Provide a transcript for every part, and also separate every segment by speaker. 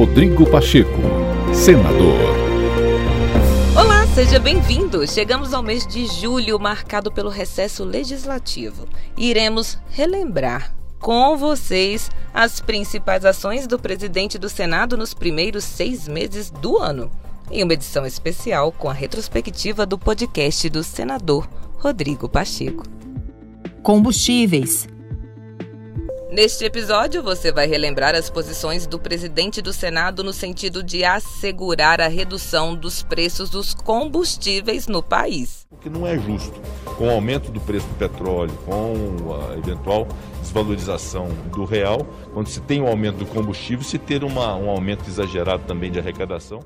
Speaker 1: Rodrigo Pacheco, senador.
Speaker 2: Olá, seja bem-vindo. Chegamos ao mês de julho, marcado pelo recesso legislativo. Iremos relembrar com vocês as principais ações do presidente do Senado nos primeiros seis meses do ano, em uma edição especial com a retrospectiva do podcast do senador Rodrigo Pacheco.
Speaker 3: Combustíveis.
Speaker 2: Neste episódio, você vai relembrar as posições do presidente do Senado no sentido de assegurar a redução dos preços dos combustíveis no país.
Speaker 4: O que não é justo, com o aumento do preço do petróleo, com a eventual desvalorização do real, quando se tem um aumento do combustível, se ter uma, um aumento exagerado também de arrecadação.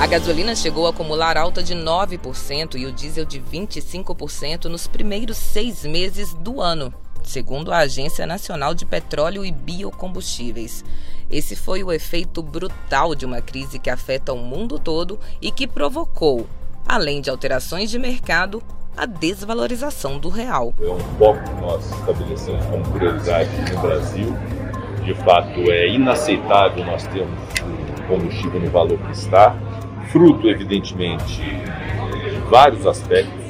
Speaker 2: A gasolina chegou a acumular alta de 9% e o diesel de 25% nos primeiros seis meses do ano, segundo a Agência Nacional de Petróleo e Biocombustíveis. Esse foi o efeito brutal de uma crise que afeta o mundo todo e que provocou, além de alterações de mercado, a desvalorização do real.
Speaker 4: É um foco que nós estabelecemos como prioridade no Brasil. De fato, é inaceitável nós termos combustível no valor que está fruto, evidentemente, de vários aspectos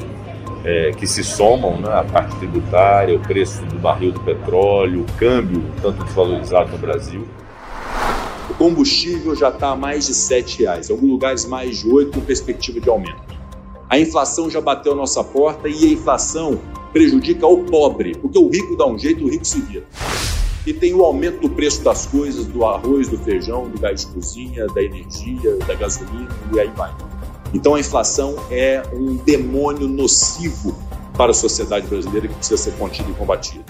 Speaker 4: é, que se somam, né, a parte tributária, o preço do barril do petróleo, o câmbio tanto desvalorizado no Brasil.
Speaker 5: O combustível já está a mais de R$ reais, em alguns lugares mais de 8 com perspectiva de aumento. A inflação já bateu a nossa porta e a inflação prejudica o pobre, porque o rico dá um jeito, o rico se vira e tem o aumento do preço das coisas, do arroz, do feijão, do gás de cozinha, da energia, da gasolina e aí vai. Então a inflação é um demônio nocivo para a sociedade brasileira que precisa ser contido e combatido.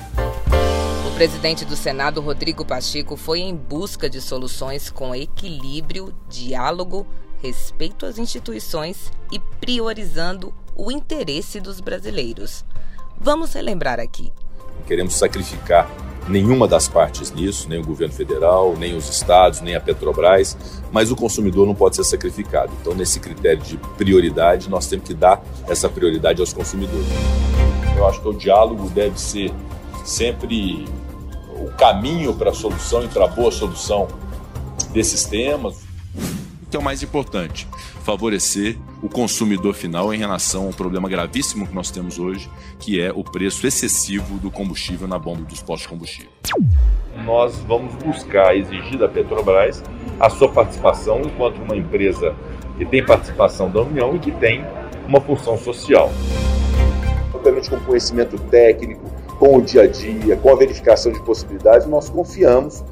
Speaker 2: O presidente do Senado, Rodrigo Pacheco, foi em busca de soluções com equilíbrio, diálogo, respeito às instituições e priorizando o interesse dos brasileiros. Vamos relembrar aqui.
Speaker 4: Queremos sacrificar nenhuma das partes nisso, nem o governo federal, nem os estados, nem a Petrobras, mas o consumidor não pode ser sacrificado. Então, nesse critério de prioridade, nós temos que dar essa prioridade aos consumidores. Eu acho que o diálogo deve ser sempre o caminho para a solução e para a boa solução desses temas. O que é o mais importante? Favorecer o consumidor final em relação ao problema gravíssimo que nós temos hoje, que é o preço excessivo do combustível na bomba dos postos de combustível. Nós vamos buscar exigir da Petrobras a sua participação enquanto uma empresa que tem participação da União e que tem uma função social.
Speaker 5: Obviamente, com conhecimento técnico, com o dia a dia, com a verificação de possibilidades, nós confiamos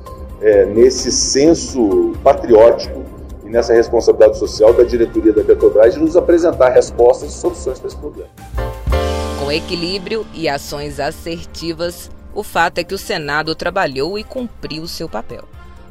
Speaker 5: é, nesse senso patriótico nessa responsabilidade social da diretoria da Petrobras de nos apresentar respostas e soluções para esse problema.
Speaker 2: Com equilíbrio e ações assertivas, o fato é que o Senado trabalhou e cumpriu seu papel.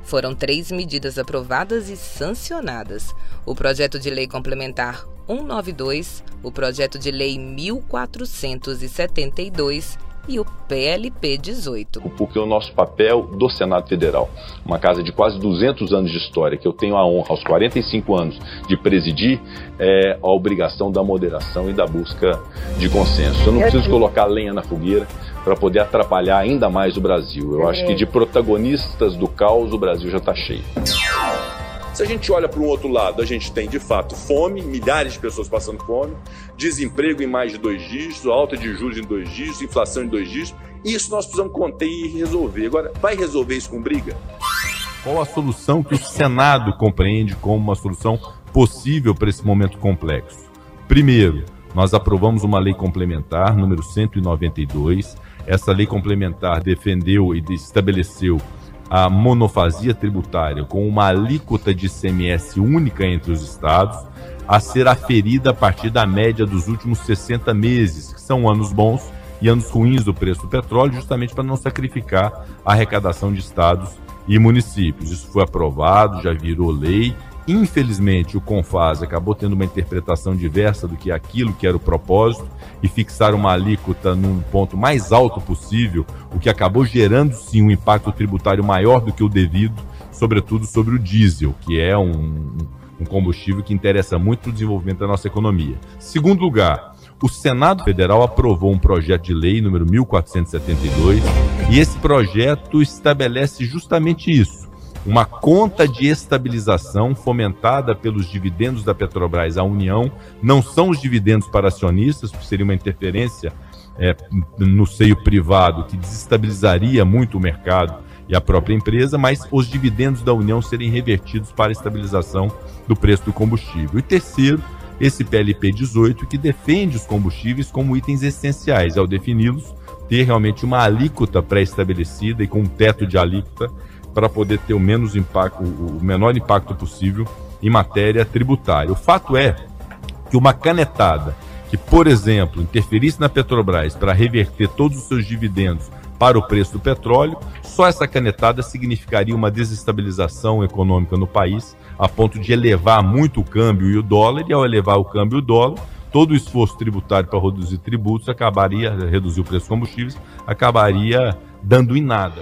Speaker 2: Foram três medidas aprovadas e sancionadas: o projeto de lei complementar 192, o projeto de lei 1472 e o PLP 18.
Speaker 4: Porque o nosso papel do Senado Federal, uma casa de quase 200 anos de história, que eu tenho a honra aos 45 anos de presidir, é a obrigação da moderação e da busca de consenso. Eu não preciso colocar lenha na fogueira para poder atrapalhar ainda mais o Brasil. Eu acho que de protagonistas do caos o Brasil já está cheio.
Speaker 5: Se a gente olha para um outro lado, a gente tem de fato fome, milhares de pessoas passando fome, desemprego em mais de dois dígitos, alta de juros em dois dígitos, inflação em dois dígitos. Isso nós precisamos conter e resolver. Agora, vai resolver isso com briga?
Speaker 4: Qual a solução que o Senado compreende como uma solução possível para esse momento complexo? Primeiro, nós aprovamos uma lei complementar, número 192. Essa lei complementar defendeu e estabeleceu a monofasia tributária com uma alíquota de ICMS única entre os estados, a ser aferida a partir da média dos últimos 60 meses, que são anos bons e anos ruins do preço do petróleo, justamente para não sacrificar a arrecadação de estados e municípios. Isso foi aprovado, já virou lei Infelizmente, o Confaz acabou tendo uma interpretação diversa do que aquilo que era o propósito e fixar uma alíquota num ponto mais alto possível, o que acabou gerando sim um impacto tributário maior do que o devido, sobretudo sobre o diesel, que é um, um combustível que interessa muito o desenvolvimento da nossa economia. Segundo lugar, o Senado Federal aprovou um projeto de lei número 1472 e esse projeto estabelece justamente isso uma conta de estabilização fomentada pelos dividendos da Petrobras à União. Não são os dividendos para acionistas, porque seria uma interferência é, no seio privado que desestabilizaria muito o mercado e a própria empresa, mas os dividendos da União serem revertidos para a estabilização do preço do combustível. E terceiro, esse PLP 18 que defende os combustíveis como itens essenciais, ao defini-los, ter realmente uma alíquota pré-estabelecida e com um teto de alíquota para poder ter o menos impacto, o menor impacto possível em matéria tributária. O fato é que uma canetada que, por exemplo, interferisse na Petrobras para reverter todos os seus dividendos para o preço do petróleo, só essa canetada significaria uma desestabilização econômica no país, a ponto de elevar muito o câmbio e o dólar, e ao elevar o câmbio e o dólar, todo o esforço tributário para reduzir tributos acabaria, reduzir o preço dos combustíveis, acabaria dando em nada.